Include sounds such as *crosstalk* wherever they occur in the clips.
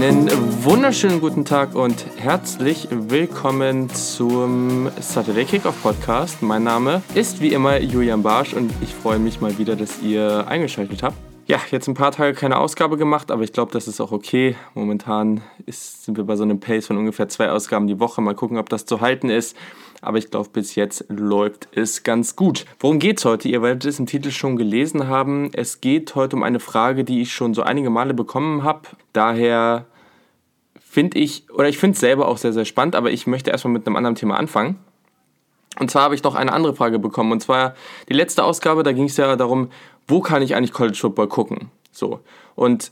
Einen wunderschönen guten Tag und herzlich willkommen zum Saturday Kickoff Podcast. Mein Name ist wie immer Julian Barsch und ich freue mich mal wieder, dass ihr eingeschaltet habt. Ja, jetzt ein paar Tage keine Ausgabe gemacht, aber ich glaube, das ist auch okay. Momentan ist, sind wir bei so einem Pace von ungefähr zwei Ausgaben die Woche. Mal gucken, ob das zu halten ist. Aber ich glaube, bis jetzt läuft es ganz gut. Worum geht es heute? Ihr werdet es im Titel schon gelesen haben. Es geht heute um eine Frage, die ich schon so einige Male bekommen habe. Daher finde ich, oder ich finde es selber auch sehr, sehr spannend, aber ich möchte erstmal mit einem anderen Thema anfangen. Und zwar habe ich noch eine andere Frage bekommen. Und zwar die letzte Ausgabe, da ging es ja darum, wo kann ich eigentlich College Football gucken? So. Und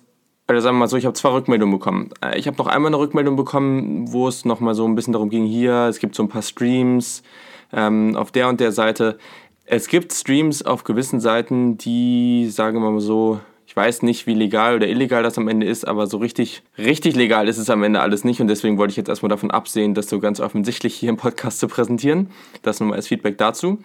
oder sagen wir mal so, ich habe zwei Rückmeldungen bekommen. Äh, ich habe noch einmal eine Rückmeldung bekommen, wo es nochmal so ein bisschen darum ging, hier, es gibt so ein paar Streams ähm, auf der und der Seite. Es gibt Streams auf gewissen Seiten, die, sagen wir mal so, ich weiß nicht, wie legal oder illegal das am Ende ist, aber so richtig, richtig legal ist es am Ende alles nicht und deswegen wollte ich jetzt erstmal davon absehen, das so ganz offensichtlich hier im Podcast zu präsentieren. Das nochmal als Feedback dazu.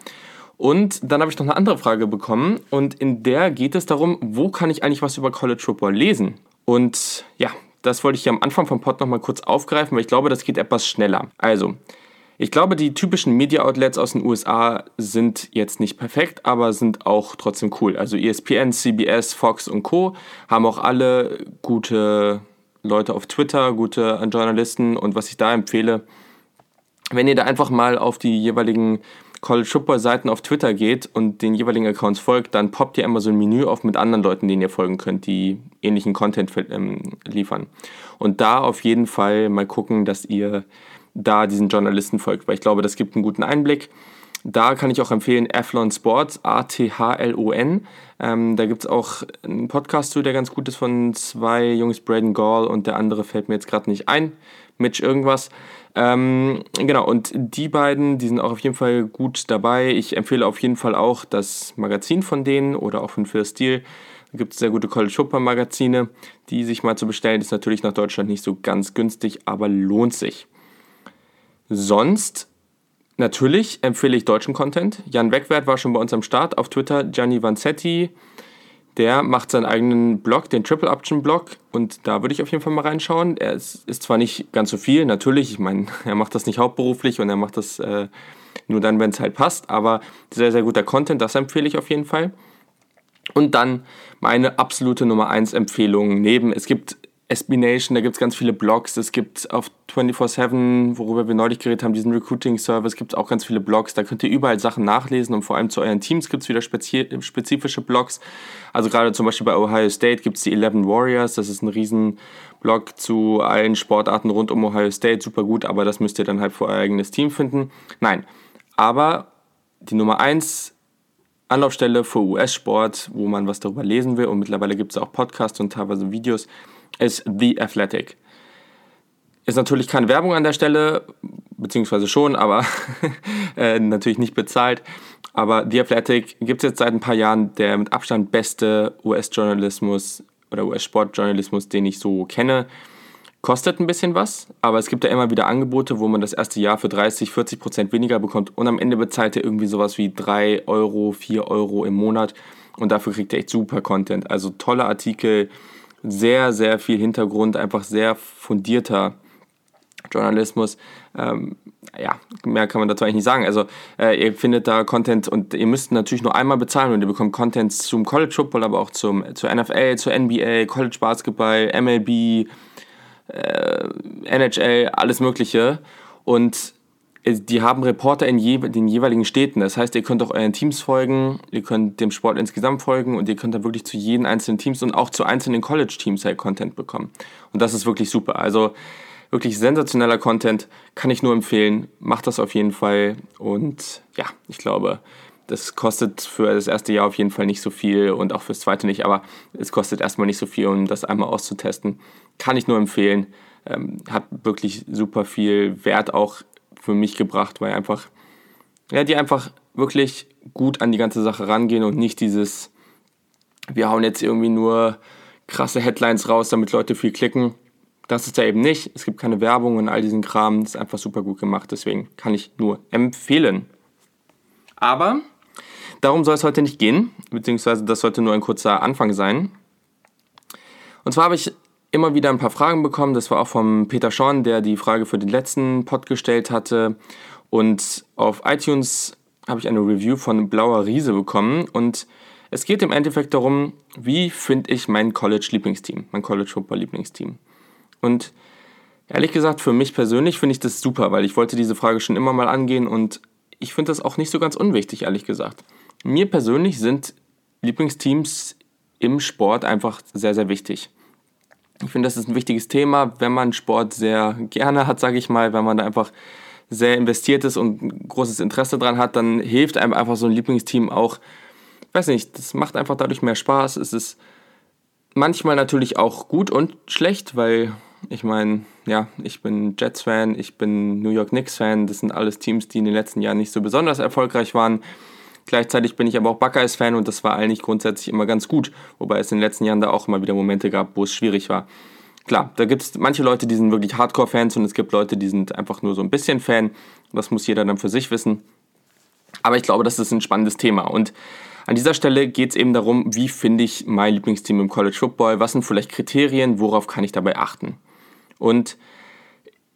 Und dann habe ich noch eine andere Frage bekommen und in der geht es darum, wo kann ich eigentlich was über College Football lesen? Und ja, das wollte ich hier am Anfang vom Pod nochmal kurz aufgreifen, weil ich glaube, das geht etwas schneller. Also, ich glaube, die typischen Media-Outlets aus den USA sind jetzt nicht perfekt, aber sind auch trotzdem cool. Also ESPN, CBS, Fox und Co. haben auch alle gute Leute auf Twitter, gute Journalisten. Und was ich da empfehle, wenn ihr da einfach mal auf die jeweiligen College Football Seiten auf Twitter geht und den jeweiligen Accounts folgt, dann poppt ihr immer so ein Menü auf mit anderen Leuten, denen ihr folgen könnt, die ähnlichen Content ähm, liefern. Und da auf jeden Fall mal gucken, dass ihr da diesen Journalisten folgt, weil ich glaube, das gibt einen guten Einblick. Da kann ich auch empfehlen Athlon Sports, A-T-H-L-O-N. Ähm, da gibt es auch einen Podcast zu, der ganz gut ist von zwei Jungs, Braden Gall und der andere fällt mir jetzt gerade nicht ein, Mitch irgendwas. Ähm, genau, und die beiden, die sind auch auf jeden Fall gut dabei. Ich empfehle auf jeden Fall auch das Magazin von denen oder auch von Phil Steel. Da gibt es sehr gute College Football Magazine, die sich mal zu bestellen. Ist natürlich nach Deutschland nicht so ganz günstig, aber lohnt sich. Sonst natürlich empfehle ich deutschen Content. Jan Wegwert war schon bei uns am Start auf Twitter. Gianni Vanzetti der macht seinen eigenen Blog, den Triple Option Blog, und da würde ich auf jeden Fall mal reinschauen. Er ist, ist zwar nicht ganz so viel, natürlich, ich meine, *laughs* er macht das nicht hauptberuflich und er macht das äh, nur dann, wenn es halt passt, aber sehr, sehr guter Content, das empfehle ich auf jeden Fall. Und dann meine absolute Nummer 1 Empfehlung neben, es gibt SB Nation, da gibt es ganz viele Blogs. Es gibt auf 24-7, worüber wir neulich geredet haben, diesen Recruiting-Service, gibt es auch ganz viele Blogs. Da könnt ihr überall Sachen nachlesen und vor allem zu euren Teams gibt es wieder spezifische Blogs. Also gerade zum Beispiel bei Ohio State gibt es die 11 Warriors. Das ist ein riesen Blog zu allen Sportarten rund um Ohio State. Super gut, aber das müsst ihr dann halt für euer eigenes Team finden. Nein, aber die Nummer 1 Anlaufstelle für US-Sport, wo man was darüber lesen will und mittlerweile gibt es auch Podcasts und teilweise Videos, ist The Athletic. Ist natürlich keine Werbung an der Stelle, beziehungsweise schon, aber *laughs* äh, natürlich nicht bezahlt. Aber The Athletic gibt es jetzt seit ein paar Jahren der mit Abstand beste US-Journalismus oder US-Sportjournalismus, den ich so kenne. Kostet ein bisschen was, aber es gibt ja immer wieder Angebote, wo man das erste Jahr für 30, 40 Prozent weniger bekommt und am Ende bezahlt er irgendwie sowas wie 3 Euro, 4 Euro im Monat und dafür kriegt er echt super Content. Also tolle Artikel, sehr, sehr viel Hintergrund, einfach sehr fundierter Journalismus. Ähm, ja, mehr kann man dazu eigentlich nicht sagen. Also äh, ihr findet da Content und ihr müsst natürlich nur einmal bezahlen und ihr bekommt Content zum College Football, aber auch zum, zur NFL, zur NBA, College Basketball, MLB, äh, NHL, alles Mögliche. Und die haben Reporter in je, den jeweiligen Städten. Das heißt, ihr könnt auch euren Teams folgen, ihr könnt dem Sport insgesamt folgen und ihr könnt dann wirklich zu jeden einzelnen Teams und auch zu einzelnen College-Teams halt Content bekommen. Und das ist wirklich super. Also wirklich sensationeller Content, kann ich nur empfehlen. Macht das auf jeden Fall. Und ja, ich glaube, das kostet für das erste Jahr auf jeden Fall nicht so viel und auch fürs zweite nicht, aber es kostet erstmal nicht so viel, um das einmal auszutesten. Kann ich nur empfehlen. Ähm, hat wirklich super viel Wert auch für mich gebracht, weil einfach, ja, die einfach wirklich gut an die ganze Sache rangehen und nicht dieses, wir hauen jetzt irgendwie nur krasse Headlines raus, damit Leute viel klicken. Das ist ja eben nicht. Es gibt keine Werbung und all diesen Kram. Das ist einfach super gut gemacht. Deswegen kann ich nur empfehlen. Aber darum soll es heute nicht gehen, beziehungsweise das sollte nur ein kurzer Anfang sein. Und zwar habe ich immer wieder ein paar Fragen bekommen. Das war auch vom Peter Schorn, der die Frage für den letzten Pod gestellt hatte. Und auf iTunes habe ich eine Review von Blauer Riese bekommen. Und es geht im Endeffekt darum, wie finde ich mein College-Lieblingsteam, mein College-Football-Lieblingsteam. Und ehrlich gesagt, für mich persönlich finde ich das super, weil ich wollte diese Frage schon immer mal angehen und ich finde das auch nicht so ganz unwichtig, ehrlich gesagt. Mir persönlich sind Lieblingsteams im Sport einfach sehr, sehr wichtig. Ich finde, das ist ein wichtiges Thema, wenn man Sport sehr gerne hat, sage ich mal, wenn man da einfach sehr investiert ist und großes Interesse dran hat, dann hilft einem einfach so ein Lieblingsteam auch, weiß nicht, das macht einfach dadurch mehr Spaß. Es ist manchmal natürlich auch gut und schlecht, weil ich meine, ja, ich bin Jets-Fan, ich bin New York Knicks-Fan, das sind alles Teams, die in den letzten Jahren nicht so besonders erfolgreich waren. Gleichzeitig bin ich aber auch Buckeyes-Fan und das war eigentlich grundsätzlich immer ganz gut, wobei es in den letzten Jahren da auch immer wieder Momente gab, wo es schwierig war. Klar, da gibt es manche Leute, die sind wirklich Hardcore-Fans und es gibt Leute, die sind einfach nur so ein bisschen Fan. Das muss jeder dann für sich wissen. Aber ich glaube, das ist ein spannendes Thema. Und an dieser Stelle geht es eben darum, wie finde ich mein Lieblingsteam im College Football? Was sind vielleicht Kriterien? Worauf kann ich dabei achten? Und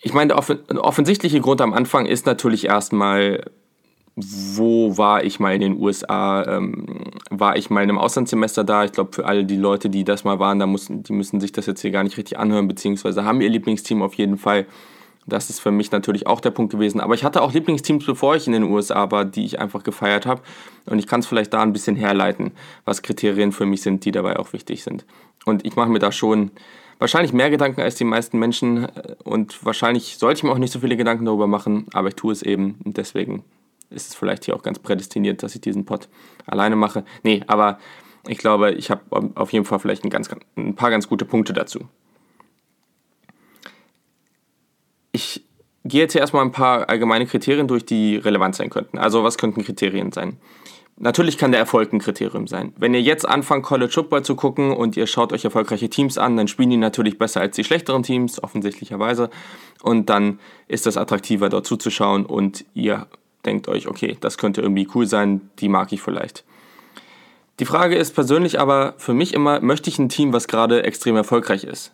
ich meine, der offensichtliche Grund am Anfang ist natürlich erstmal, wo war ich mal in den USA? Ähm, war ich mal in einem Auslandssemester da? Ich glaube, für alle die Leute, die das mal waren, da mussten, die müssen sich das jetzt hier gar nicht richtig anhören, beziehungsweise haben ihr Lieblingsteam auf jeden Fall. Das ist für mich natürlich auch der Punkt gewesen. Aber ich hatte auch Lieblingsteams, bevor ich in den USA war, die ich einfach gefeiert habe. Und ich kann es vielleicht da ein bisschen herleiten, was Kriterien für mich sind, die dabei auch wichtig sind. Und ich mache mir da schon wahrscheinlich mehr Gedanken als die meisten Menschen. Und wahrscheinlich sollte ich mir auch nicht so viele Gedanken darüber machen, aber ich tue es eben. Und deswegen ist es vielleicht hier auch ganz prädestiniert, dass ich diesen Pod alleine mache. Nee, aber ich glaube, ich habe auf jeden Fall vielleicht ein, ganz, ein paar ganz gute Punkte dazu. Ich gehe jetzt hier erstmal ein paar allgemeine Kriterien durch, die relevant sein könnten. Also was könnten Kriterien sein? Natürlich kann der Erfolg ein Kriterium sein. Wenn ihr jetzt anfangt, College Football zu gucken und ihr schaut euch erfolgreiche Teams an, dann spielen die natürlich besser als die schlechteren Teams, offensichtlicherweise. Und dann ist es attraktiver, dort zuzuschauen und ihr denkt euch, okay, das könnte irgendwie cool sein, die mag ich vielleicht. Die Frage ist persönlich aber für mich immer, möchte ich ein Team, was gerade extrem erfolgreich ist?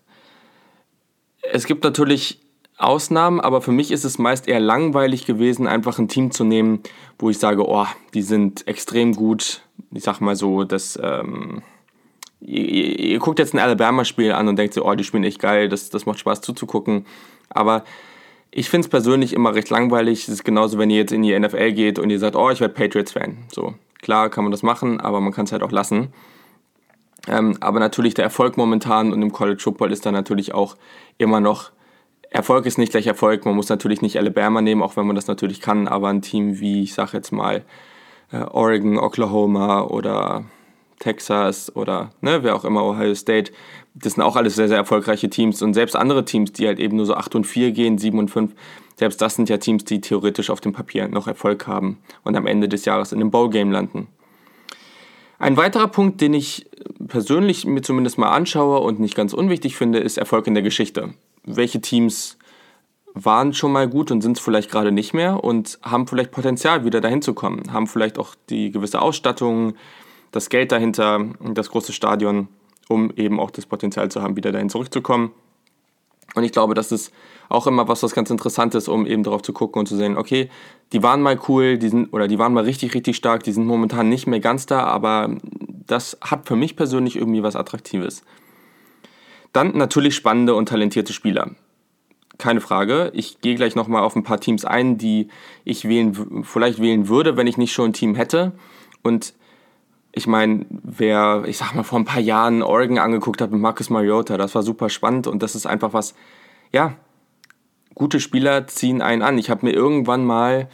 Es gibt natürlich Ausnahmen, aber für mich ist es meist eher langweilig gewesen, einfach ein Team zu nehmen, wo ich sage, oh, die sind extrem gut. Ich sag mal so, dass ähm, ihr, ihr, guckt jetzt ein Alabama-Spiel an und denkt so, oh, die spielen echt geil, das, das macht Spaß zuzugucken. Aber ich finde es persönlich immer recht langweilig. Es ist genauso, wenn ihr jetzt in die NFL geht und ihr sagt, oh, ich werde Patriots-Fan. So, klar kann man das machen, aber man kann es halt auch lassen. Ähm, aber natürlich der Erfolg momentan und im College Football ist da natürlich auch immer noch, Erfolg ist nicht gleich Erfolg. Man muss natürlich nicht Alabama nehmen, auch wenn man das natürlich kann, aber ein Team wie, ich sage jetzt mal, äh, Oregon, Oklahoma oder Texas oder ne, wer auch immer, Ohio State, das sind auch alles sehr, sehr erfolgreiche Teams. Und selbst andere Teams, die halt eben nur so 8 und 4 gehen, 7 und 5, selbst das sind ja Teams, die theoretisch auf dem Papier noch Erfolg haben und am Ende des Jahres in einem Bowl-Game landen. Ein weiterer Punkt, den ich persönlich mir zumindest mal anschaue und nicht ganz unwichtig finde, ist Erfolg in der Geschichte. Welche Teams waren schon mal gut und sind es vielleicht gerade nicht mehr und haben vielleicht Potenzial, wieder dahin zu kommen, haben vielleicht auch die gewisse Ausstattung, das Geld dahinter, das große Stadion, um eben auch das Potenzial zu haben, wieder dahin zurückzukommen. Und ich glaube, das ist auch immer was, was ganz interessant ist, um eben darauf zu gucken und zu sehen, okay, die waren mal cool, die sind, oder die waren mal richtig, richtig stark, die sind momentan nicht mehr ganz da, aber das hat für mich persönlich irgendwie was Attraktives. Dann natürlich spannende und talentierte Spieler. Keine Frage. Ich gehe gleich nochmal auf ein paar Teams ein, die ich wählen, vielleicht wählen würde, wenn ich nicht schon ein Team hätte. Und ich meine, wer, ich sag mal, vor ein paar Jahren Oregon angeguckt hat mit Marcus Mariota, das war super spannend und das ist einfach was, ja, gute Spieler ziehen einen an. Ich habe mir irgendwann mal,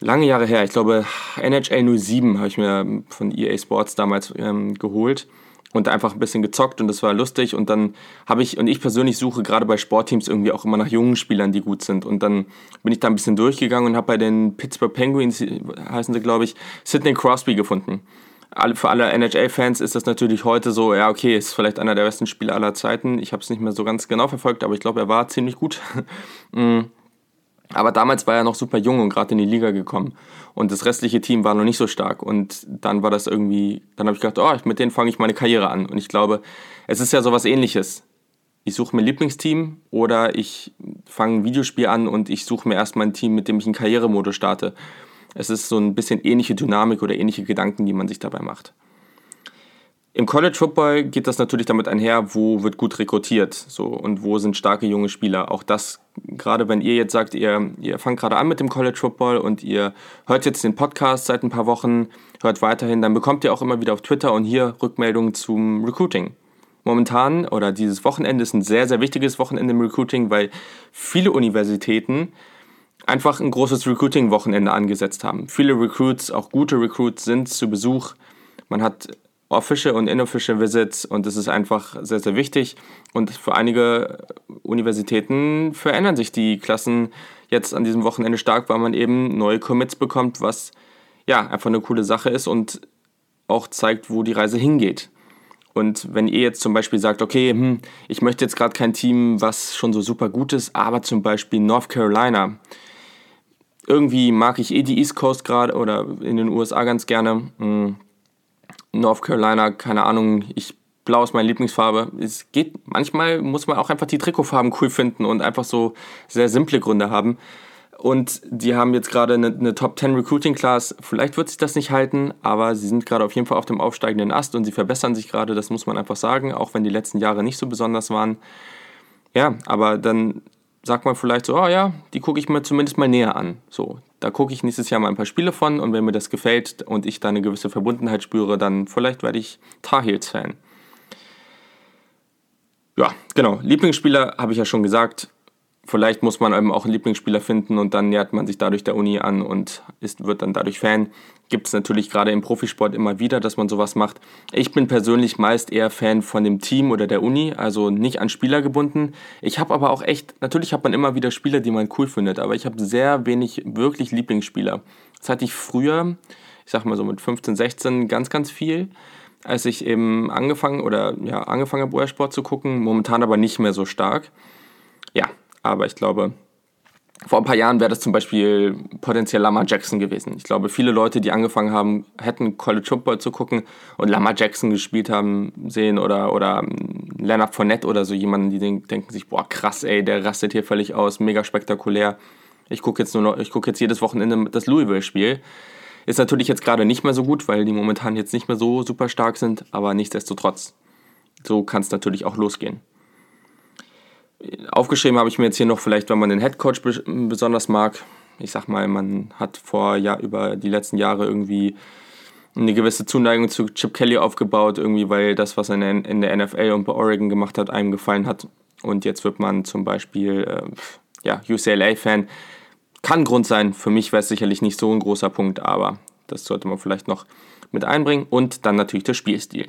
lange Jahre her, ich glaube NHL 07 habe ich mir von EA Sports damals ähm, geholt und einfach ein bisschen gezockt und das war lustig und dann habe ich und ich persönlich suche gerade bei Sportteams irgendwie auch immer nach jungen Spielern, die gut sind und dann bin ich da ein bisschen durchgegangen und habe bei den Pittsburgh Penguins heißen sie glaube ich Sidney Crosby gefunden für alle NHL-Fans ist das natürlich heute so, ja, okay, ist vielleicht einer der besten Spieler aller Zeiten. Ich habe es nicht mehr so ganz genau verfolgt, aber ich glaube, er war ziemlich gut. *laughs* Mm. aber damals war er noch super jung und gerade in die Liga gekommen. Und das restliche Team war noch nicht so stark. Und dann war das irgendwie, dann habe ich gedacht, oh, mit denen fange ich meine Karriere an. Und ich glaube, es ist ja sowas ähnliches. ich suche mir Lieblingsteam oder ich fange ein Videospiel an und ich suche mir erstmal ein Team, mit dem ich einen Karrieremodus starte. Es ist so ein bisschen ähnliche Dynamik oder ähnliche Gedanken, die man sich dabei macht. Im College Football geht das natürlich damit einher, wo wird gut rekrutiert so, und wo sind starke junge Spieler. Auch das, gerade wenn ihr jetzt sagt, ihr, ihr fangt gerade an mit dem College Football und ihr hört jetzt den Podcast seit ein paar Wochen, hört weiterhin, dann bekommt ihr auch immer wieder auf Twitter und hier Rückmeldungen zum Recruiting. Momentan oder dieses Wochenende ist ein sehr, sehr wichtiges Wochenende im Recruiting, weil viele Universitäten einfach ein großes Recruiting-Wochenende angesetzt haben. Viele Recruits, auch gute Recruits, sind zu Besuch. Man hat Official und Inofficial Visits und das ist einfach sehr, sehr wichtig. Und für einige Universitäten verändern sich die Klassen jetzt an diesem Wochenende stark, weil man eben neue Commits bekommt, was ja einfach eine coole Sache ist und auch zeigt, wo die Reise hingeht. Und wenn ihr jetzt zum Beispiel sagt, okay, hm, ich möchte jetzt gerade kein Team, was schon so super gut ist, aber zum Beispiel North Carolina. Irgendwie mag ich eh die East Coast gerade oder in den USA ganz gerne. Hm, North Carolina, keine Ahnung, ich Blau ist meine Lieblingsfarbe. Es geht, manchmal muss man auch einfach die Trikotfarben cool finden und einfach so sehr simple Gründe haben. Und die haben jetzt gerade eine, eine, Top 10 Recruiting Class. Vielleicht wird sich das nicht halten, aber sie sind gerade auf jeden Fall auf dem aufsteigenden Ast und sie verbessern sich gerade, das muss man einfach sagen, auch wenn die letzten Jahre nicht so besonders waren. Ja, aber dann sagt man vielleicht so, oh ja, die gucke ich mir zumindest mal näher an. So, da gucke ich nächstes Jahr mal ein paar Spiele von und wenn mir das gefällt und ich da eine gewisse Verbundenheit spüre, dann vielleicht werde ich Tar Heels Fan. Ja, genau. Lieblingsspieler habe ich ja schon gesagt. Vielleicht muss man eben auch einen Lieblingsspieler finden und dann nähert man sich dadurch der Uni an und ist, wird dann dadurch Fan. Gibt es natürlich gerade im Profisport immer wieder, dass man sowas macht. Ich bin persönlich meist eher Fan von dem Team oder der Uni, also nicht an Spieler gebunden. Ich habe aber auch echt, natürlich hat man immer wieder Spieler, die man cool findet, aber ich habe sehr wenig wirklich Lieblingsspieler. Das hatte ich früher, ich sag mal so mit 15, 16, ganz, ganz viel als ich eben angefangen oder ja, angefangen habe, US-Sport zu gucken, momentan aber nicht mehr so stark. Ja, aber ich glaube, vor ein paar Jahren wäre das zum Beispiel potenziell Lama Jackson gewesen. Ich glaube, viele Leute, die angefangen haben, hätten College Football zu gucken und Lama Jackson gespielt haben sehen oder, oder Leonard Fournette oder so jemanden, die denken sich, boah, krass, ey, der rastet hier völlig aus, mega spektakulär. Ich gucke jetzt nur noch, ich gucke jetzt jedes Wochenende das Louisville-Spiel. Ist natürlich jetzt gerade nicht mehr so gut, weil die momentan jetzt nicht mehr so super stark sind, aber nichtsdestotrotz. So kann es natürlich auch losgehen. Aufgeschrieben habe ich mir jetzt hier noch vielleicht, wenn man den Headcoach besonders mag. Ich sag mal, man hat vor ja über die letzten Jahre irgendwie eine gewisse Zuneigung zu Chip Kelly aufgebaut, irgendwie, weil das, was er in der NFL und bei Oregon gemacht hat, einem gefallen hat. Und jetzt wird man zum Beispiel äh, ja, UCLA-Fan. Kann Grund sein, für mich wäre es sicherlich nicht so ein großer Punkt, aber das sollte man vielleicht noch mit einbringen. Und dann natürlich der Spielstil.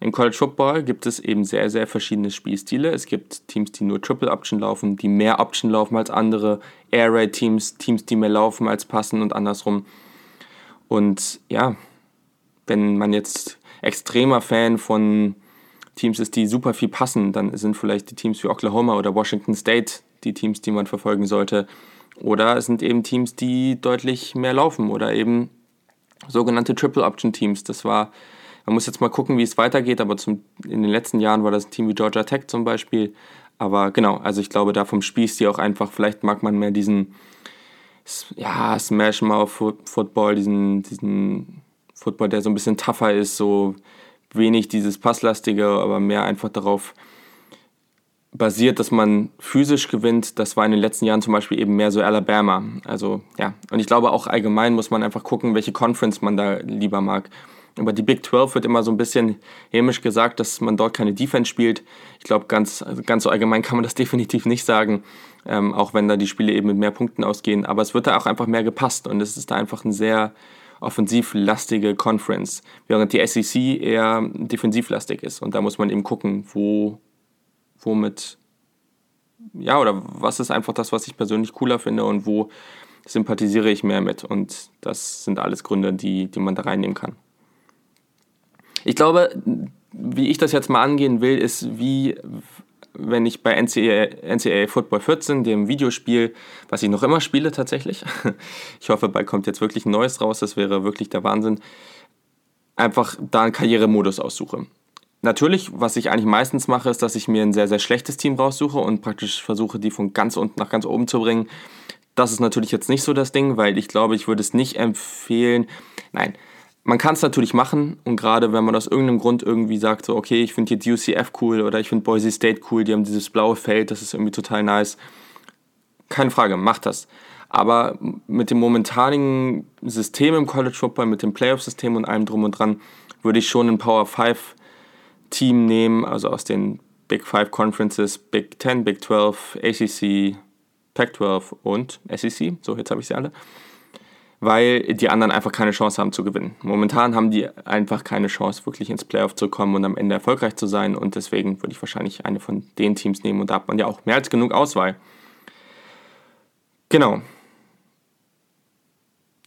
Im College Football gibt es eben sehr, sehr verschiedene Spielstile. Es gibt Teams, die nur Triple Option laufen, die mehr Option laufen als andere, Air Raid Teams, Teams, die mehr laufen als passen und andersrum. Und ja, wenn man jetzt extremer Fan von Teams ist, die super viel passen, dann sind vielleicht die Teams wie Oklahoma oder Washington State die Teams, die man verfolgen sollte. Oder es sind eben Teams, die deutlich mehr laufen oder eben sogenannte Triple Option Teams. Das war man muss jetzt mal gucken, wie es weitergeht, aber zum, in den letzten Jahren war das ein Team wie Georgia Tech zum Beispiel. Aber genau, also ich glaube, da vom Spielstil auch einfach, vielleicht mag man mehr diesen ja, Smash Mouth Football, diesen, diesen Football, der so ein bisschen tougher ist, so wenig dieses Passlastige, aber mehr einfach darauf basiert, dass man physisch gewinnt. Das war in den letzten Jahren zum Beispiel eben mehr so Alabama. Also ja, und ich glaube auch allgemein muss man einfach gucken, welche Conference man da lieber mag. Über die Big 12 wird immer so ein bisschen hämisch gesagt, dass man dort keine Defense spielt. Ich glaube, ganz, ganz so allgemein *laughs* kann man das definitiv nicht sagen, ähm, auch wenn da die Spiele eben mit mehr Punkten ausgehen. Aber es wird da auch einfach mehr gepasst und es ist da einfach ein sehr offensivlastige Conference, während die SEC eher defensivlastig ist. Und da muss man eben gucken, wo, womit, ja, oder was ist einfach das, was ich persönlich cooler finde und wo sympathisiere ich mehr mit. Und das sind alles Gründe, die, die man da reinnehmen kann. Ich glaube, wie ich das jetzt mal angehen will, ist wie wenn ich bei NCAA, NCAA Football 14, dem Videospiel, was ich noch immer spiele tatsächlich, *laughs* ich hoffe, bald kommt jetzt wirklich ein neues raus, das wäre wirklich der Wahnsinn, einfach da einen Karrieremodus aussuche. natürlich, was ich eigentlich meistens mache, ist, dass ich mir ein sehr, sehr schlechtes Team raussuche und praktisch versuche, die von ganz unten nach ganz oben zu bringen. Das ist natürlich jetzt nicht so das Ding, weil ich glaube, ich würde es nicht empfehlen. Nein, man kann es natürlich machen und gerade wenn man aus irgendeinem Grund irgendwie sagt, so, okay, ich finde jetzt UCF cool oder ich finde Boise State cool, die haben dieses blaue Feld, das ist irgendwie total nice. Keine Frage, macht das. Aber mit dem momentanigen System im College Football, mit dem Playoff-System und allem drum und dran, würde ich schon ein Power 5 Team nehmen, also aus den Big 5 Conferences, Big 10, Big 12, ACC, Pac-12 und SEC. So, jetzt habe ich sie alle weil die anderen einfach keine Chance haben zu gewinnen. Momentan haben die einfach keine Chance, wirklich ins Playoff zu kommen und am Ende erfolgreich zu sein. Und deswegen würde ich wahrscheinlich eine von den Teams nehmen. Und da hat man ja auch mehr als genug Auswahl. Genau.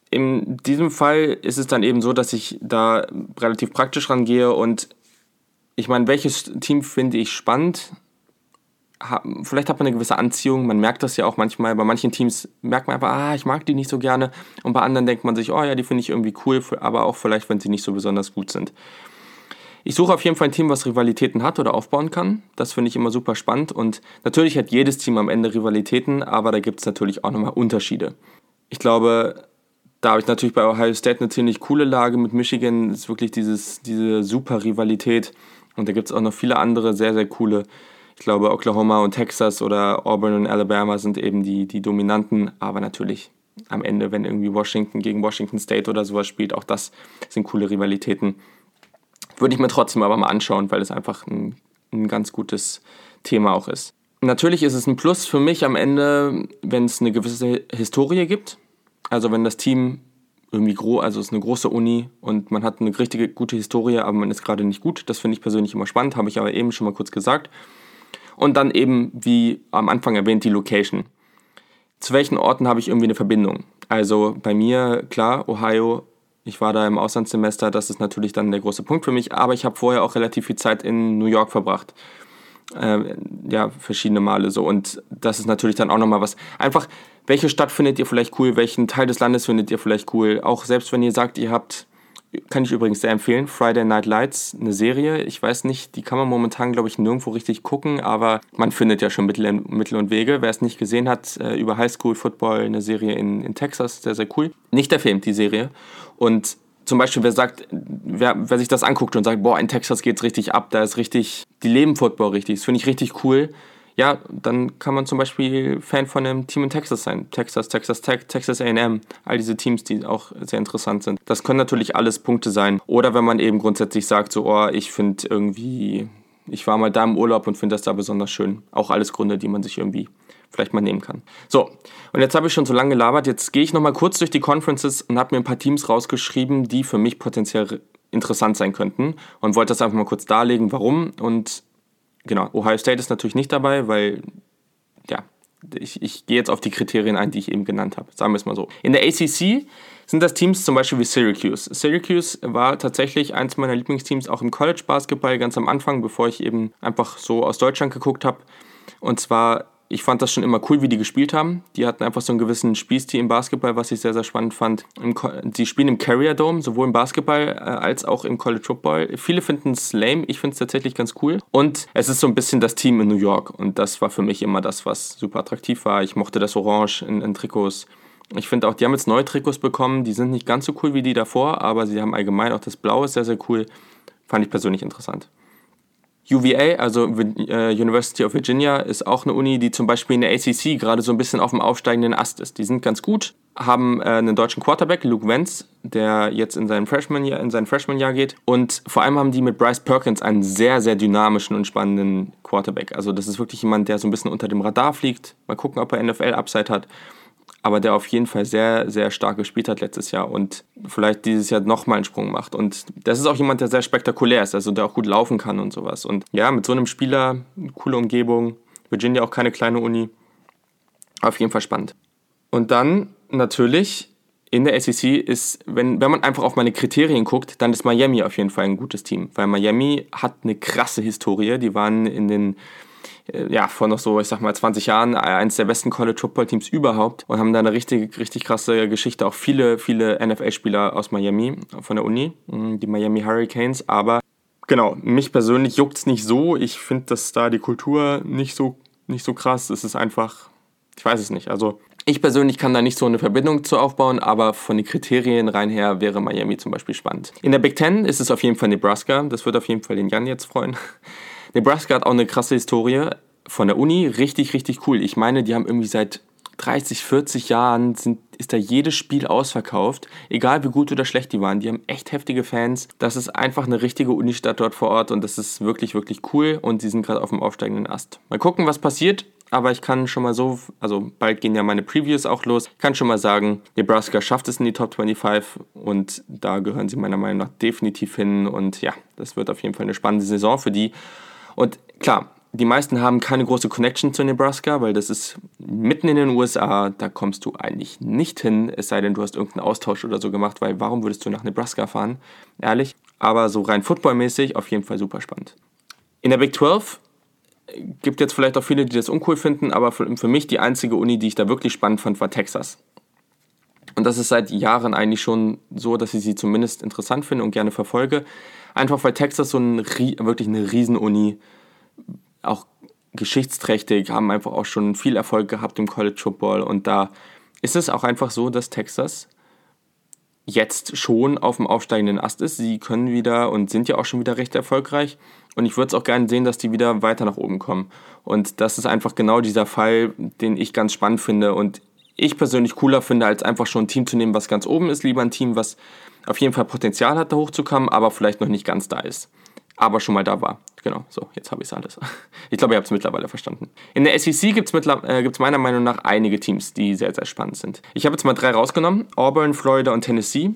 In diesem Fall ist es dann eben so, dass ich da relativ praktisch rangehe und ich meine, welches Team finde ich spannend? Vielleicht hat man eine gewisse Anziehung, man merkt das ja auch manchmal, bei manchen Teams merkt man einfach, ah, ich mag die nicht so gerne und bei anderen denkt man sich, oh ja, die finde ich irgendwie cool, aber auch vielleicht, wenn sie nicht so besonders gut sind. Ich suche auf jeden Fall ein Team, was Rivalitäten hat oder aufbauen kann. Das finde ich immer super spannend und natürlich hat jedes Team am Ende Rivalitäten, aber da gibt es natürlich auch nochmal Unterschiede. Ich glaube, da habe ich natürlich bei Ohio State eine ziemlich coole Lage mit Michigan, ist wirklich dieses, diese super Rivalität und da gibt es auch noch viele andere sehr, sehr coole ich glaube, Oklahoma und Texas oder Auburn und Alabama sind eben die, die dominanten, aber natürlich am Ende, wenn irgendwie Washington gegen Washington State oder sowas spielt, auch das sind coole Rivalitäten. Würde ich mir trotzdem aber mal anschauen, weil es einfach ein, ein ganz gutes Thema auch ist. Natürlich ist es ein Plus für mich am Ende, wenn es eine gewisse Historie gibt. Also wenn das Team irgendwie groß, also es ist eine große Uni und man hat eine richtige gute Historie, aber man ist gerade nicht gut. Das finde ich persönlich immer spannend, habe ich aber eben schon mal kurz gesagt. Und dann eben, wie am Anfang erwähnt, die Location. Zu welchen Orten habe ich irgendwie eine Verbindung? Also bei mir, klar, Ohio, ich war da im Auslandssemester, das ist natürlich dann der große Punkt für mich, aber ich habe vorher auch relativ viel Zeit in New York verbracht. Äh, ja, verschiedene Male so. Und das ist natürlich dann auch nochmal was. Einfach, welche Stadt findet ihr vielleicht cool? Welchen Teil des Landes findet ihr vielleicht cool? Auch selbst wenn ihr sagt, ihr habt kann ich übrigens sehr empfehlen. Friday Night Lights, eine Serie. Ich weiß nicht, die kann man momentan, glaube ich, nirgendwo richtig gucken, aber man findet ja schon Mittel, Mittel und Wege. Wer es nicht gesehen hat, äh, über Highschool Football, eine Serie in, in Texas, sehr, sehr cool. Nicht der Film, die Serie. Und zum Beispiel, wer sagt, wer, wer sich das anguckt und sagt, boah, in Texas geht's richtig ab, da ist richtig, die leben Football richtig, das finde ich richtig cool ja, dann kann man zum Beispiel Fan von einem Team in Texas sein. Texas, Texas Tech, Texas AM, all diese Teams, die auch sehr interessant sind. Das können natürlich alles Punkte sein. Oder wenn man eben grundsätzlich sagt, so, oh, ich finde irgendwie, ich war mal da im Urlaub und finde das da besonders schön. Auch alles Gründe, die man sich irgendwie vielleicht mal nehmen kann. So, und jetzt habe ich schon so lange gelabert. Jetzt gehe ich nochmal kurz durch die Conferences und habe mir ein paar Teams rausgeschrieben, die für mich potenziell interessant sein könnten und wollte das einfach mal kurz darlegen, warum und genau, Ohio State ist natürlich nicht dabei, weil, ja, ich, ich gehe jetzt auf die Kriterien ein, die ich eben genannt habe. Sagen wir es mal so. In der ACC sind das Teams zum Beispiel wie Syracuse. Syracuse war tatsächlich eins meiner Lieblingsteams auch im College Basketball ganz am Anfang, bevor ich eben einfach so aus Deutschland geguckt habe. Und zwar ich fand das schon immer cool, wie die gespielt haben. Die hatten einfach so einen gewissen Spielstil im Basketball, was ich sehr, sehr spannend fand. Sie spielen im Carrier Dome, sowohl im Basketball äh, als auch im College Football. Viele finden es lame, ich finde es tatsächlich ganz cool. Und es ist so ein bisschen das Team in New York. Und das war für mich immer das, was super attraktiv war. Ich mochte das Orange in, in Trikots. Ich finde auch, die haben jetzt neue Trikots bekommen. Die sind nicht ganz so cool wie die davor, aber sie haben allgemein auch das Blaue sehr, sehr cool. Fand ich persönlich interessant. UVA, also äh, University of Virginia, ist auch eine Uni, die zum Beispiel in der ACC gerade so ein bisschen auf dem aufsteigenden Ast ist. Die sind ganz gut, haben äh, einen deutschen Quarterback, Luke Wentz, der jetzt in sein Freshman-Jahr Freshman geht. Und vor allem haben die mit Bryce Perkins einen sehr, sehr dynamischen und spannenden Quarterback. Also das ist wirklich jemand, der so ein bisschen unter dem Radar fliegt. Mal gucken, ob er NFL-Upside hat aber der auf jeden Fall sehr, sehr stark gespielt hat letztes Jahr und vielleicht dieses Jahr nochmal einen Sprung macht. Und das ist auch jemand, der sehr spektakulär ist, also der auch gut laufen kann und sowas. Und ja, mit so einem Spieler, coole Umgebung, Virginia auch keine kleine Uni, auf jeden Fall spannend. Und dann natürlich in der SEC ist, wenn, wenn man einfach auf meine Kriterien guckt, dann ist Miami auf jeden Fall ein gutes Team, weil Miami hat eine krasse Historie. Die waren in den ja, vor noch so, ich sag mal, 20 Jahren eines der besten College-Football-Teams überhaupt und haben da eine richtig, richtig krasse Geschichte. Auch viele, viele NFL-Spieler aus Miami, von der Uni, mm, die Miami Hurricanes, aber genau, mich persönlich juckt es nicht so. Ich finde, dass da die Kultur nicht so, nicht so krass. Es ist einfach, ich weiß es nicht. Also ich persönlich kann da nicht so eine Verbindung zu aufbauen, aber von den Kriterien rein her wäre Miami zum Beispiel spannend. In der Big Ten ist es auf jeden Fall Nebraska. Das wird auf jeden Fall den Jan jetzt freuen. Nebraska hat auch eine krasse Historie von der Uni. Richtig, richtig cool. Ich meine, die haben irgendwie seit 30, 40 Jahren sind, ist da jedes Spiel ausverkauft, egal wie gut oder schlecht die waren. Die haben echt heftige Fans. Das ist einfach eine richtige Unistadt dort vor Ort und das ist wirklich, wirklich cool und sie sind gerade auf dem aufsteigenden Ast. Mal gucken, was passiert. Aber ich kann schon mal so, also bald gehen ja meine Previews auch los. Ich kann schon mal sagen, Nebraska schafft es in die Top 25 und da gehören sie meiner Meinung nach definitiv hin. Und ja, das wird auf jeden Fall eine spannende Saison für die. Und klar, die meisten haben keine große Connection zu Nebraska, weil das ist mitten in den USA, da kommst du eigentlich nicht hin, es sei denn, du hast irgendeinen Austausch oder so gemacht, weil warum würdest du nach Nebraska fahren? Ehrlich. Aber so rein footballmäßig auf jeden Fall super spannend. In der Big 12 gibt jetzt vielleicht auch viele, die das uncool finden, aber für, für mich die einzige Uni, die ich da wirklich spannend fand, war Texas. Und das ist seit Jahren eigentlich schon so, dass ich sie zumindest interessant finde und gerne verfolge. Einfach weil Texas so ein, wirklich eine Riesenuni auch geschichtsträchtig, haben einfach auch schon viel Erfolg gehabt im College Football und da ist es auch einfach so, dass Texas jetzt schon auf dem aufsteigenden Ast ist. Sie können wieder und sind ja auch schon wieder recht erfolgreich. Und ich würde es auch gerne sehen, dass die wieder weiter nach oben kommen. Und das ist einfach genau dieser Fall, den ich ganz spannend finde und ich persönlich cooler finde, als einfach schon ein Team zu nehmen, was ganz oben ist. Lieber ein Team, was auf jeden Fall Potenzial hat, da hochzukommen, aber vielleicht noch nicht ganz da ist aber schon mal da war. Genau, so, jetzt habe ich es alles. *laughs* Ich glaube, ihr habt es mittlerweile verstanden. In der SEC gibt es äh, meiner Meinung nach einige Teams, die sehr, sehr spannend sind. Ich habe jetzt mal drei rausgenommen: Auburn, Florida und Tennessee.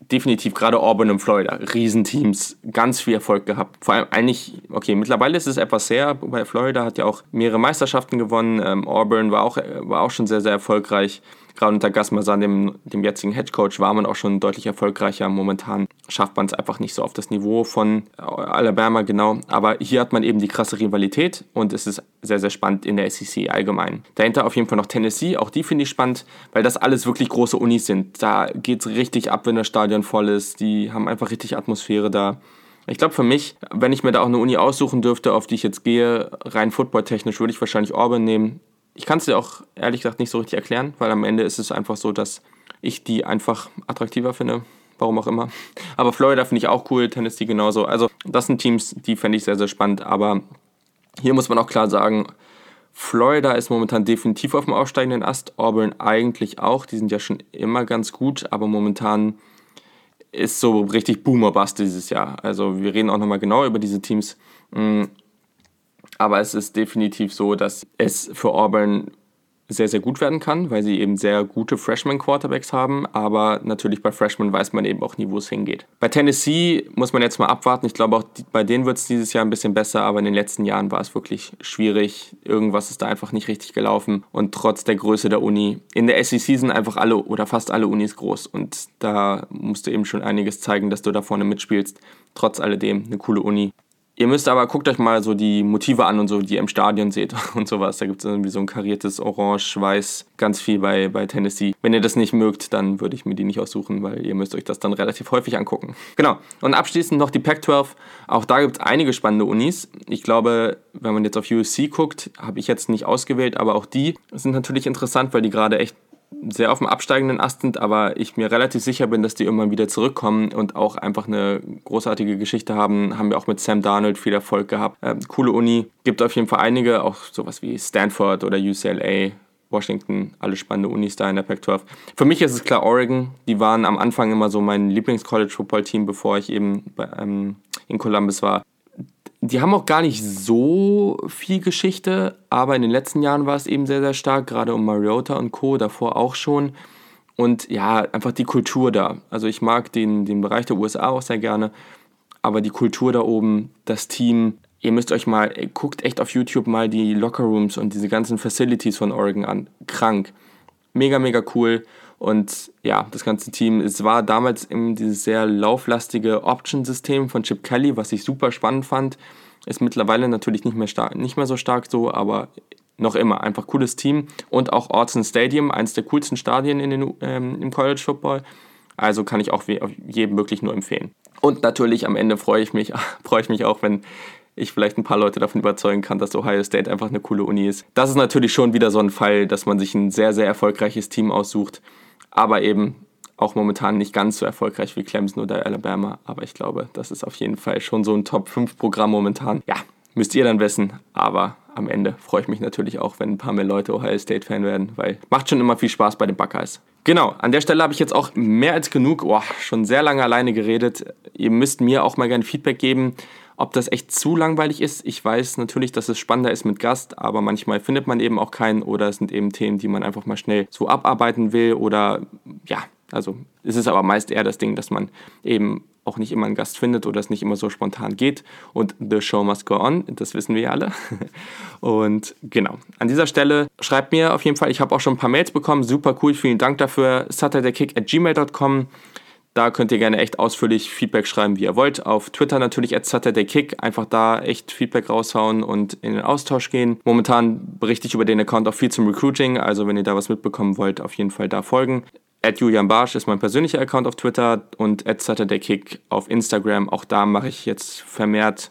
Definitiv gerade Auburn und Florida. Riesenteams, ganz viel Erfolg gehabt. Vor allem eigentlich, okay, mittlerweile ist es etwas sehr, weil Florida hat ja auch mehrere Meisterschaften gewonnen. Ähm, Auburn war auch, war auch schon sehr, sehr erfolgreich gerade unter Gas Masan, dem, dem jetzigen Headcoach, war man auch schon deutlich erfolgreicher. Momentan schafft man es einfach nicht so auf das Niveau von Alabama, genau. Aber hier hat man eben die krasse Rivalität und es ist sehr, sehr spannend in der SEC allgemein. Dahinter auf jeden Fall noch Tennessee, auch die finde ich spannend, weil das alles wirklich große Unis sind. Da geht es richtig ab, wenn das Stadion voll ist. Die haben einfach richtig Atmosphäre da. Ich glaube für mich, wenn ich mir da auch eine Uni aussuchen dürfte, auf die ich jetzt gehe, rein footballtechnisch, würde ich wahrscheinlich Auburn nehmen. Ich kann es dir auch ehrlich gesagt nicht so richtig erklären, weil am Ende ist es einfach so, dass ich die einfach attraktiver finde. Warum auch immer. Aber Florida finde ich auch cool, Tennessee genauso. Also, das sind Teams, die fände ich sehr, sehr spannend. Aber hier muss man auch klar sagen, Florida ist momentan definitiv auf dem aufsteigenden Ast. Auburn eigentlich auch. Die sind ja schon immer ganz gut, aber momentan ist so richtig Boomer-Bust dieses Jahr. Also, wir reden auch nochmal genau über diese Teams. Aber es ist definitiv so, dass es für Auburn sehr, sehr gut werden kann, weil sie eben sehr gute Freshman-Quarterbacks haben. Aber natürlich bei Freshman weiß man eben auch nie, wo es hingeht. Bei Tennessee muss man jetzt mal abwarten. Ich glaube, auch bei denen wird es dieses Jahr ein bisschen besser, aber in den letzten Jahren war es wirklich schwierig. Irgendwas ist da einfach nicht richtig gelaufen. Und trotz der Größe der Uni, in der SEC sind einfach alle oder fast alle Unis groß. Und da musst du eben schon einiges zeigen, dass du da vorne mitspielst. Trotz alledem eine coole Uni. Ihr müsst aber, guckt euch mal so die Motive an und so, die ihr im Stadion seht *laughs* und sowas. Da gibt es irgendwie so ein kariertes Orange, Weiß, ganz viel bei, bei Tennessee. Wenn ihr das nicht mögt, dann würde ich mir die nicht aussuchen, weil ihr müsst euch das dann relativ häufig angucken. Genau. Und abschließend noch die Pac-12. Auch da gibt es einige spannende Unis. Ich glaube, wenn man jetzt auf USC guckt, habe ich jetzt nicht ausgewählt, aber auch die sind natürlich interessant, weil die gerade echt sehr auf dem absteigenden Ast sind, aber ich mir relativ sicher bin, dass die irgendwann wieder zurückkommen und auch einfach eine großartige Geschichte haben. Haben wir auch mit Sam Darnold viel Erfolg gehabt. Ähm, coole Uni. Gibt auf jeden Fall einige, auch sowas wie Stanford oder UCLA, Washington, alle spannende Unis da in der Pac-12. Für mich ist es klar Oregon. Die waren am Anfang immer so mein Lieblings-College-Football-Team, bevor ich eben bei, ähm, in Columbus war die haben auch gar nicht so viel Geschichte, aber in den letzten Jahren war es eben sehr, sehr stark, gerade um Mariota und Co., davor auch schon. Und ja, einfach die Kultur da. Also ich mag den, den Bereich der USA auch sehr gerne, aber die Kultur da oben, das Team, ihr müsst euch mal, guckt echt auf YouTube mal die Lockerrooms und diese ganzen Facilities von Oregon an. Krank. Mega, mega cool. Und ja, das ganze Team, es war damals eben dieses sehr lauflastige Option-System von Chip Kelly, was ich super spannend fand. Ist mittlerweile natürlich nicht mehr, stark, nicht mehr so stark so, aber noch immer einfach cooles Team. Und auch Orson Stadium, eines der coolsten Stadien in den, ähm, im College Football. Also kann ich auch jedem wirklich nur empfehlen. Und natürlich am Ende freue ich mich, *laughs* freue ich mich auch, wenn ich vielleicht ein paar Leute davon überzeugen kann, dass Ohio State einfach eine coole Uni ist. Das ist natürlich schon wieder so ein Fall, dass man sich ein sehr, sehr erfolgreiches Team aussucht, aber eben auch momentan nicht ganz so erfolgreich wie Clemson oder Alabama. Aber ich glaube, das ist auf jeden Fall schon so ein Top-5-Programm momentan. Ja, müsst ihr dann wissen, aber am Ende freue ich mich natürlich auch, wenn ein paar mehr Leute Ohio State-Fan werden, weil macht schon immer viel Spaß bei den Buckeyes. Genau, an der Stelle habe ich jetzt auch mehr als genug, oh, schon sehr lange alleine geredet. Ihr müsst mir auch mal gerne Feedback geben, ob das echt zu langweilig ist. Ich weiß natürlich, dass es spannender ist mit Gast, aber manchmal findet man eben auch keinen oder es sind eben Themen, die man einfach mal schnell so abarbeiten will oder ja, also es ist aber meist eher das Ding, dass man eben auch nicht immer einen Gast findet oder es nicht immer so spontan geht. Und the show must go on, das wissen wir ja alle. *laughs* Und genau, an dieser Stelle schreibt mir auf jeden Fall, ich habe auch schon ein paar Mails bekommen, super cool, vielen Dank dafür, saturdaykick at gmail.com. Da könnt ihr gerne echt ausführlich Feedback schreiben, wie ihr wollt. Auf Twitter natürlich at SaturdayKick. Einfach da echt Feedback raushauen und in den Austausch gehen. Momentan berichte ich über den Account auch viel zum Recruiting. Also wenn ihr da was mitbekommen wollt, auf jeden Fall da folgen. At Julian Barsch ist mein persönlicher Account auf Twitter und at SaturdayKick auf Instagram. Auch da mache ich jetzt vermehrt,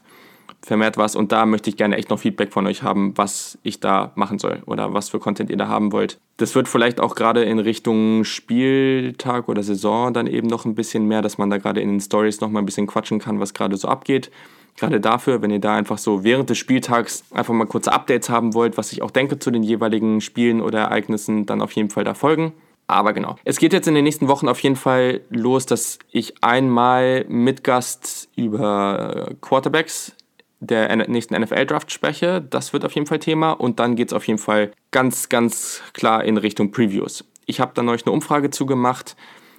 vermehrt was und da möchte ich gerne echt noch Feedback von euch haben, was ich da machen soll oder was für Content ihr da haben wollt. Das wird vielleicht auch gerade in Richtung Spieltag oder Saison dann eben noch ein bisschen mehr, dass man da gerade in den Stories noch mal ein bisschen quatschen kann, was gerade so abgeht. Gerade dafür, wenn ihr da einfach so während des Spieltags einfach mal kurze Updates haben wollt, was ich auch denke zu den jeweiligen Spielen oder Ereignissen, dann auf jeden Fall da folgen. Aber genau. Es geht jetzt in den nächsten Wochen auf jeden Fall los, dass ich einmal mit Gast über Quarterbacks der nächsten NFL-Draft spreche. Das wird auf jeden Fall Thema. Und dann geht es auf jeden Fall ganz, ganz klar in Richtung Previews. Ich habe dann euch eine Umfrage zugemacht.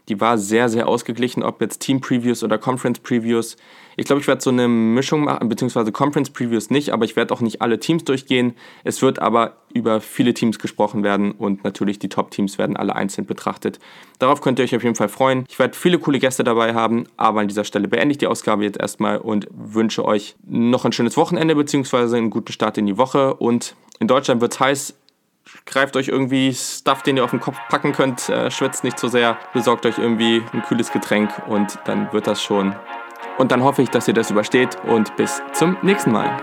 Die war sehr, sehr ausgeglichen, ob jetzt Team-Previews oder Conference-Previews. Ich glaube, ich werde so eine Mischung machen, beziehungsweise Conference Previews nicht, aber ich werde auch nicht alle Teams durchgehen. Es wird aber über viele Teams gesprochen werden und natürlich die Top-Teams werden alle einzeln betrachtet. Darauf könnt ihr euch auf jeden Fall freuen. Ich werde viele coole Gäste dabei haben, aber an dieser Stelle beende ich die Ausgabe jetzt erstmal und wünsche euch noch ein schönes Wochenende, beziehungsweise einen guten Start in die Woche. Und in Deutschland wird es heiß. Greift euch irgendwie Stuff, den ihr auf den Kopf packen könnt, äh, schwitzt nicht zu so sehr, besorgt euch irgendwie ein kühles Getränk und dann wird das schon und dann hoffe ich, dass ihr das übersteht und bis zum nächsten Mal.